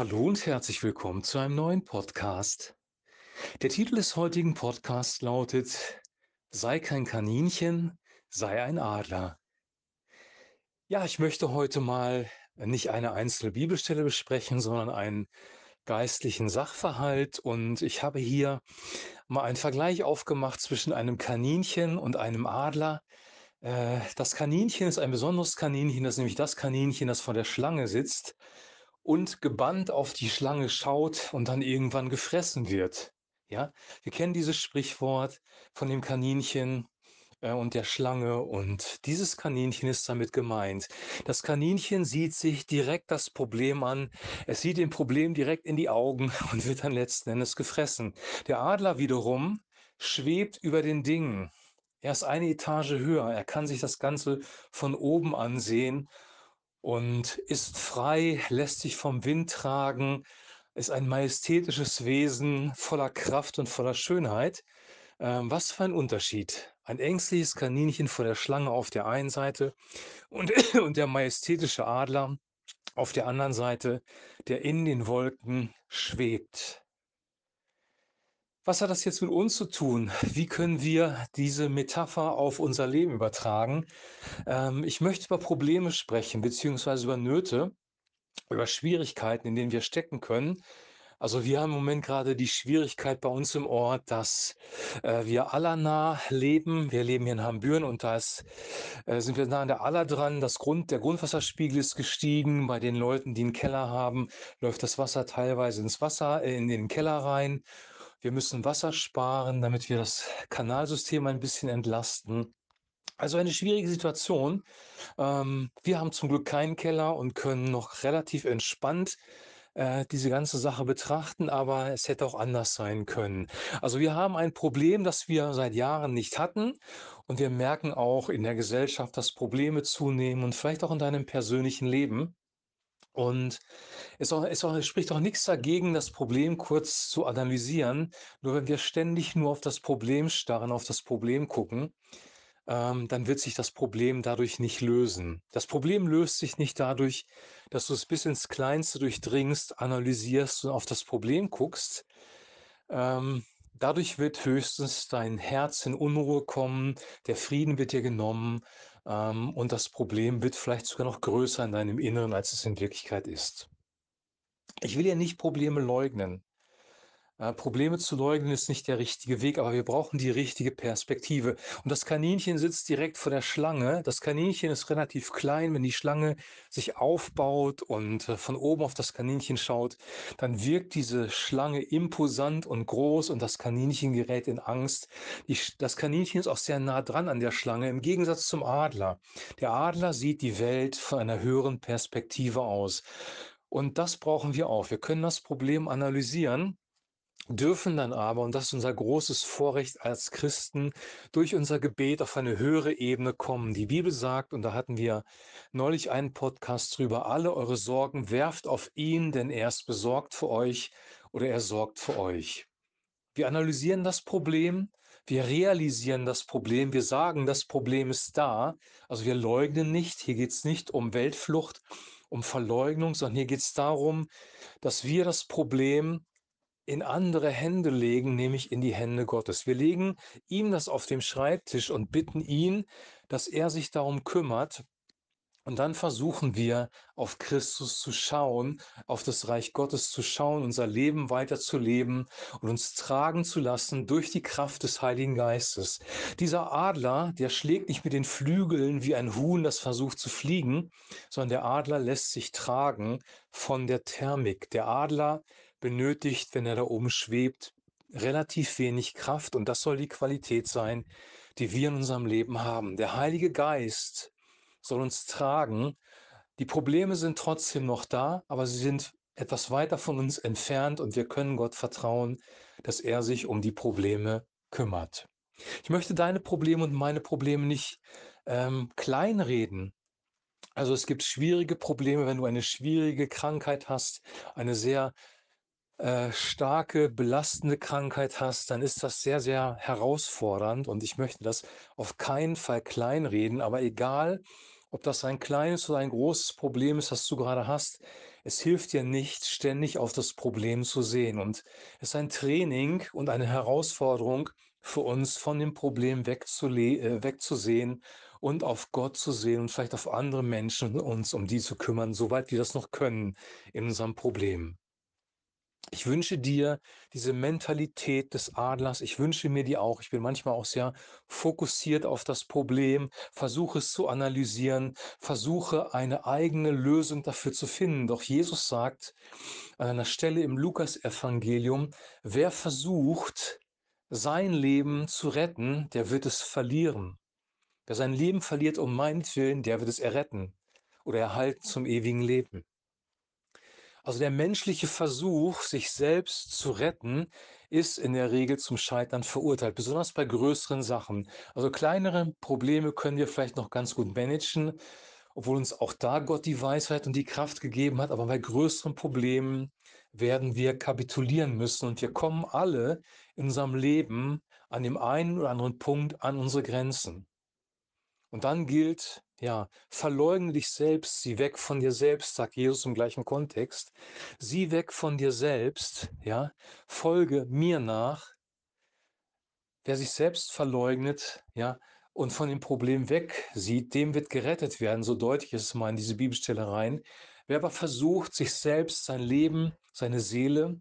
Hallo und herzlich willkommen zu einem neuen Podcast. Der Titel des heutigen Podcasts lautet Sei kein Kaninchen, sei ein Adler. Ja, ich möchte heute mal nicht eine einzelne Bibelstelle besprechen, sondern einen geistlichen Sachverhalt. Und ich habe hier mal einen Vergleich aufgemacht zwischen einem Kaninchen und einem Adler. Äh, das Kaninchen ist ein besonderes Kaninchen, das ist nämlich das Kaninchen, das vor der Schlange sitzt und gebannt auf die Schlange schaut und dann irgendwann gefressen wird. Ja, wir kennen dieses Sprichwort von dem Kaninchen äh, und der Schlange und dieses Kaninchen ist damit gemeint. Das Kaninchen sieht sich direkt das Problem an, es sieht dem Problem direkt in die Augen und wird dann letzten Endes gefressen. Der Adler wiederum schwebt über den Dingen. Er ist eine Etage höher, er kann sich das Ganze von oben ansehen und ist frei, lässt sich vom Wind tragen, ist ein majestätisches Wesen voller Kraft und voller Schönheit. Ähm, was für ein Unterschied. Ein ängstliches Kaninchen vor der Schlange auf der einen Seite und, und der majestätische Adler auf der anderen Seite, der in den Wolken schwebt. Was hat das jetzt mit uns zu tun? Wie können wir diese Metapher auf unser Leben übertragen? Ähm, ich möchte über Probleme sprechen, beziehungsweise über Nöte, über Schwierigkeiten, in denen wir stecken können. Also wir haben im Moment gerade die Schwierigkeit bei uns im Ort, dass äh, wir Allernah leben. Wir leben hier in Hambüren und da ist, äh, sind wir nah an der Aller dran. Das Grund, der Grundwasserspiegel ist gestiegen. Bei den Leuten, die einen Keller haben, läuft das Wasser teilweise ins Wasser, äh, in den Keller rein. Wir müssen Wasser sparen, damit wir das Kanalsystem ein bisschen entlasten. Also eine schwierige Situation. Ähm, wir haben zum Glück keinen Keller und können noch relativ entspannt äh, diese ganze Sache betrachten, aber es hätte auch anders sein können. Also wir haben ein Problem, das wir seit Jahren nicht hatten und wir merken auch in der Gesellschaft, dass Probleme zunehmen und vielleicht auch in deinem persönlichen Leben. Und es, auch, es, auch, es spricht auch nichts dagegen, das Problem kurz zu analysieren. Nur wenn wir ständig nur auf das Problem starren, auf das Problem gucken, ähm, dann wird sich das Problem dadurch nicht lösen. Das Problem löst sich nicht dadurch, dass du es bis ins Kleinste durchdringst, analysierst und auf das Problem guckst. Ähm, dadurch wird höchstens dein Herz in Unruhe kommen, der Frieden wird dir genommen ähm, und das Problem wird vielleicht sogar noch größer in deinem Inneren, als es in Wirklichkeit ist. Ich will ja nicht Probleme leugnen. Äh, Probleme zu leugnen ist nicht der richtige Weg, aber wir brauchen die richtige Perspektive. Und das Kaninchen sitzt direkt vor der Schlange. Das Kaninchen ist relativ klein. Wenn die Schlange sich aufbaut und äh, von oben auf das Kaninchen schaut, dann wirkt diese Schlange imposant und groß und das Kaninchen gerät in Angst. Die, das Kaninchen ist auch sehr nah dran an der Schlange, im Gegensatz zum Adler. Der Adler sieht die Welt von einer höheren Perspektive aus. Und das brauchen wir auch. Wir können das Problem analysieren dürfen dann aber, und das ist unser großes Vorrecht als Christen, durch unser Gebet auf eine höhere Ebene kommen. Die Bibel sagt, und da hatten wir neulich einen Podcast drüber, alle eure Sorgen werft auf ihn, denn er ist besorgt für euch oder er sorgt für euch. Wir analysieren das Problem, wir realisieren das Problem, wir sagen, das Problem ist da. Also wir leugnen nicht, hier geht es nicht um Weltflucht, um Verleugnung, sondern hier geht es darum, dass wir das Problem in andere Hände legen, nämlich in die Hände Gottes. Wir legen ihm das auf dem Schreibtisch und bitten ihn, dass er sich darum kümmert. Und dann versuchen wir auf Christus zu schauen, auf das Reich Gottes zu schauen, unser Leben weiterzuleben und uns tragen zu lassen durch die Kraft des Heiligen Geistes. Dieser Adler, der schlägt nicht mit den Flügeln wie ein Huhn, das versucht zu fliegen, sondern der Adler lässt sich tragen von der Thermik. Der Adler benötigt, wenn er da oben schwebt, relativ wenig Kraft und das soll die Qualität sein, die wir in unserem Leben haben. Der Heilige Geist soll uns tragen. Die Probleme sind trotzdem noch da, aber sie sind etwas weiter von uns entfernt und wir können Gott vertrauen, dass er sich um die Probleme kümmert. Ich möchte deine Probleme und meine Probleme nicht ähm, kleinreden. Also es gibt schwierige Probleme, wenn du eine schwierige Krankheit hast, eine sehr äh, starke, belastende Krankheit hast, dann ist das sehr, sehr herausfordernd und ich möchte das auf keinen Fall kleinreden, aber egal, Ob das ein kleines oder ein großes Problem ist, das du gerade hast, es hilft dir nicht, ständig auf das Problem zu sehen. Und es ist ein Training und eine Herausforderung für uns, von dem Problem äh, wegzusehen und auf Gott zu sehen und vielleicht auf andere Menschen uns um die zu kümmern, soweit wir das noch können in unserem Problem. Ich wünsche dir diese Mentalität des Adlers. Ich wünsche mir die auch. Ich bin manchmal auch sehr fokussiert auf das Problem, versuche es zu analysieren, versuche eine eigene Lösung dafür zu finden. Doch Jesus sagt an einer Stelle im Lukasevangelium, wer versucht, sein Leben zu retten, der wird es verlieren. Wer sein Leben verliert um meinetwillen, der wird es erretten oder erhalten zum ewigen Leben. Also der menschliche Versuch, sich selbst zu retten, ist in der Regel zum Scheitern verurteilt, besonders bei größeren Sachen. Also kleinere Probleme können wir vielleicht noch ganz gut managen, obwohl uns auch da Gott die Weisheit und die Kraft gegeben hat. Aber bei größeren Problemen werden wir kapitulieren müssen und wir kommen alle in unserem Leben an dem einen oder anderen Punkt an unsere Grenzen. Und dann gilt, ja, verleugne dich selbst, sieh weg von dir selbst, sagt Jesus im gleichen Kontext. Sieh weg von dir selbst, ja, folge mir nach. Wer sich selbst verleugnet, ja, und von dem Problem weg sieht, dem wird gerettet werden. So deutlich ist es mal in diese Bibelstelle rein. Wer aber versucht, sich selbst, sein Leben, seine Seele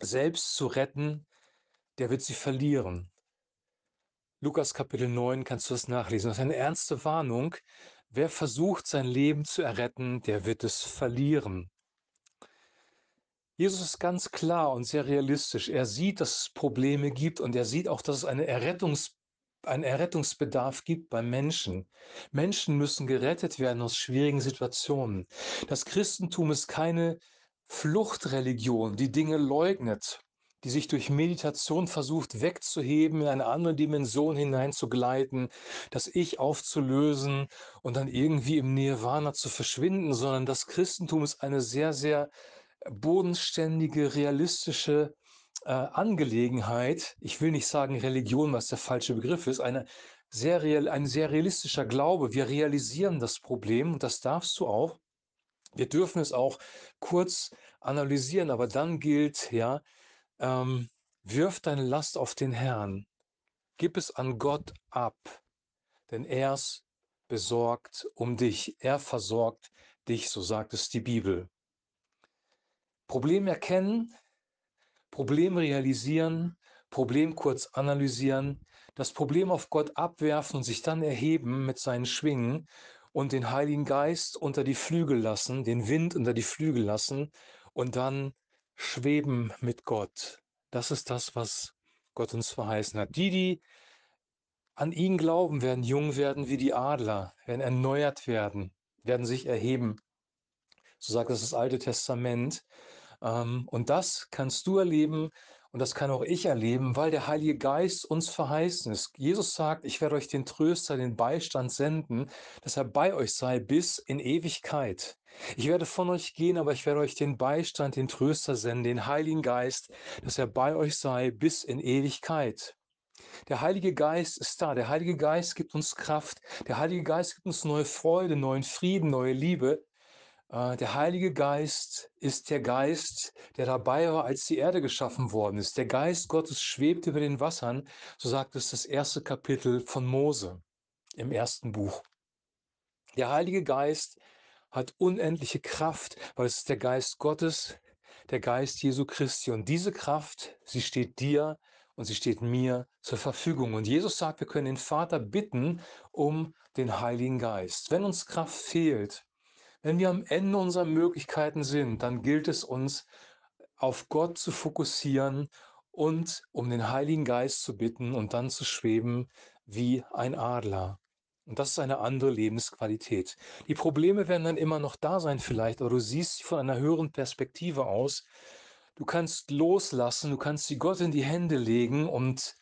selbst zu retten, der wird sie verlieren. Lukas Kapitel 9 kannst du das nachlesen. Das ist eine ernste Warnung. Wer versucht, sein Leben zu erretten, der wird es verlieren. Jesus ist ganz klar und sehr realistisch. Er sieht, dass es Probleme gibt und er sieht auch, dass es eine Errettungs einen Errettungsbedarf gibt beim Menschen. Menschen müssen gerettet werden aus schwierigen Situationen. Das Christentum ist keine Fluchtreligion, die Dinge leugnet die sich durch Meditation versucht wegzuheben, in eine andere Dimension hineinzugleiten, das Ich aufzulösen und dann irgendwie im Nirvana zu verschwinden, sondern das Christentum ist eine sehr, sehr bodenständige, realistische äh, Angelegenheit. Ich will nicht sagen Religion, was der falsche Begriff ist, eine sehr real, ein sehr realistischer Glaube. Wir realisieren das Problem und das darfst du auch. Wir dürfen es auch kurz analysieren, aber dann gilt, ja, ähm, wirf deine Last auf den Herrn, gib es an Gott ab, denn er ist besorgt um dich, er versorgt dich, so sagt es die Bibel. Problem erkennen, Problem realisieren, Problem kurz analysieren, das Problem auf Gott abwerfen und sich dann erheben mit seinen Schwingen und den Heiligen Geist unter die Flügel lassen, den Wind unter die Flügel lassen und dann schweben mit Gott. Das ist das, was Gott uns verheißen hat. Die, die an ihn glauben, werden jung werden wie die Adler, werden erneuert werden, werden sich erheben. So sagt es das Alte Testament. Ähm, und das kannst du erleben, und das kann auch ich erleben, weil der Heilige Geist uns verheißen ist. Jesus sagt, ich werde euch den Tröster, den Beistand senden, dass er bei euch sei bis in Ewigkeit. Ich werde von euch gehen, aber ich werde euch den Beistand, den Tröster senden, den Heiligen Geist, dass er bei euch sei bis in Ewigkeit. Der Heilige Geist ist da. Der Heilige Geist gibt uns Kraft. Der Heilige Geist gibt uns neue Freude, neuen Frieden, neue Liebe. Äh, der Heilige Geist ist der Geist, der dabei war, als die Erde geschaffen worden ist. Der Geist Gottes schwebt über den Wassern, so sagt es das erste Kapitel von Mose im ersten Buch. Der Heilige Geist hat unendliche Kraft, weil es ist der Geist Gottes, der Geist Jesu Christi. Und diese Kraft, sie steht dir und sie steht mir zur Verfügung. Und Jesus sagt, wir können den Vater bitten um den Heiligen Geist. Wenn uns Kraft fehlt, wenn wir am Ende unserer Möglichkeiten sind, dann gilt es uns, auf Gott zu fokussieren und um den Heiligen Geist zu bitten und dann zu schweben wie ein Adler. Und das ist eine andere Lebensqualität. Die Probleme werden dann immer noch da sein vielleicht, aber du siehst sie von einer höheren Perspektive aus. Du kannst loslassen, du kannst sie Gott in die Hände legen und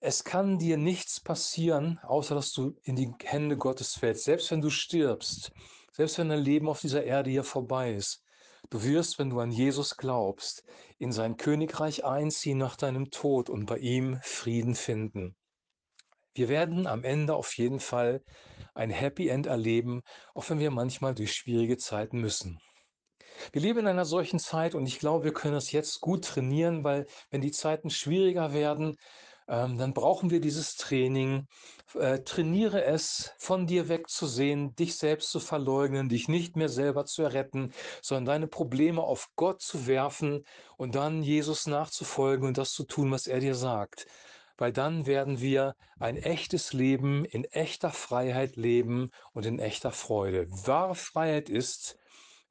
es kann dir nichts passieren, außer dass du in die Hände Gottes fällst. Selbst wenn du stirbst, selbst wenn dein Leben auf dieser Erde hier vorbei ist, du wirst, wenn du an Jesus glaubst, in sein Königreich einziehen nach deinem Tod und bei ihm Frieden finden. Wir werden am Ende auf jeden Fall ein Happy End erleben, auch wenn wir manchmal durch schwierige Zeiten müssen. Wir leben in einer solchen Zeit und ich glaube, wir können das jetzt gut trainieren, weil wenn die Zeiten schwieriger werden, ähm, dann brauchen wir dieses Training. Äh, trainiere es, von dir wegzusehen, dich selbst zu verleugnen, dich nicht mehr selber zu erretten, sondern deine Probleme auf Gott zu werfen und dann Jesus nachzufolgen und das zu tun, was er dir sagt. Weil dann werden wir ein echtes Leben in echter Freiheit leben und in echter Freude. Wahre Freiheit ist,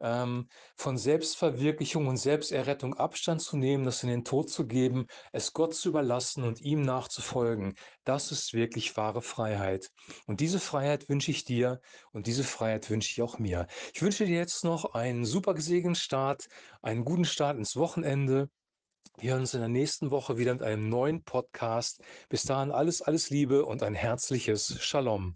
ähm, von Selbstverwirklichung und Selbsterrettung Abstand zu nehmen, das in den Tod zu geben, es Gott zu überlassen und ihm nachzufolgen. Das ist wirklich wahre Freiheit. Und diese Freiheit wünsche ich dir und diese Freiheit wünsche ich auch mir. Ich wünsche dir jetzt noch einen super gesegneten Start, einen guten Start ins Wochenende. Wir hören uns in der nächsten Woche wieder mit einem neuen Podcast. Bis dahin alles, alles Liebe und ein herzliches Shalom.